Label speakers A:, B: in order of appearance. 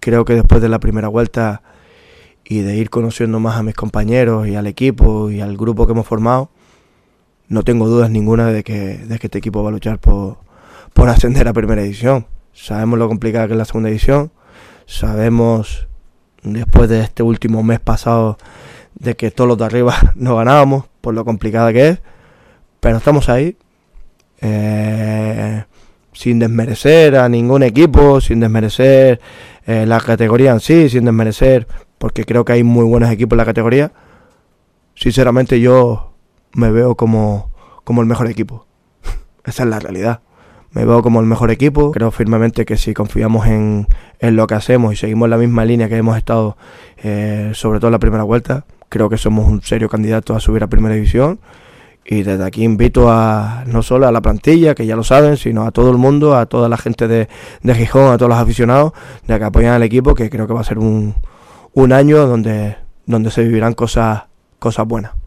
A: creo que después de la primera vuelta y de ir conociendo más a mis compañeros y al equipo y al grupo que hemos formado, no tengo dudas ninguna de que, de que este equipo va a luchar por, por ascender a primera edición. Sabemos lo complicada que es la segunda edición, sabemos después de este último mes pasado de que todos los de arriba no ganábamos por lo complicada que es, pero estamos ahí. Eh, sin desmerecer a ningún equipo, sin desmerecer eh, la categoría en sí, sin desmerecer, porque creo que hay muy buenos equipos en la categoría. Sinceramente yo me veo como, como el mejor equipo. Esa es la realidad. Me veo como el mejor equipo. Creo firmemente que si confiamos en, en lo que hacemos y seguimos la misma línea que hemos estado, eh, sobre todo en la primera vuelta, creo que somos un serio candidato a subir a primera división y desde aquí invito a no solo a la plantilla, que ya lo saben, sino a todo el mundo, a toda la gente de, Gijón, a todos los aficionados, de que apoyan al equipo, que creo que va a ser un, un año donde, donde se vivirán cosas, cosas buenas.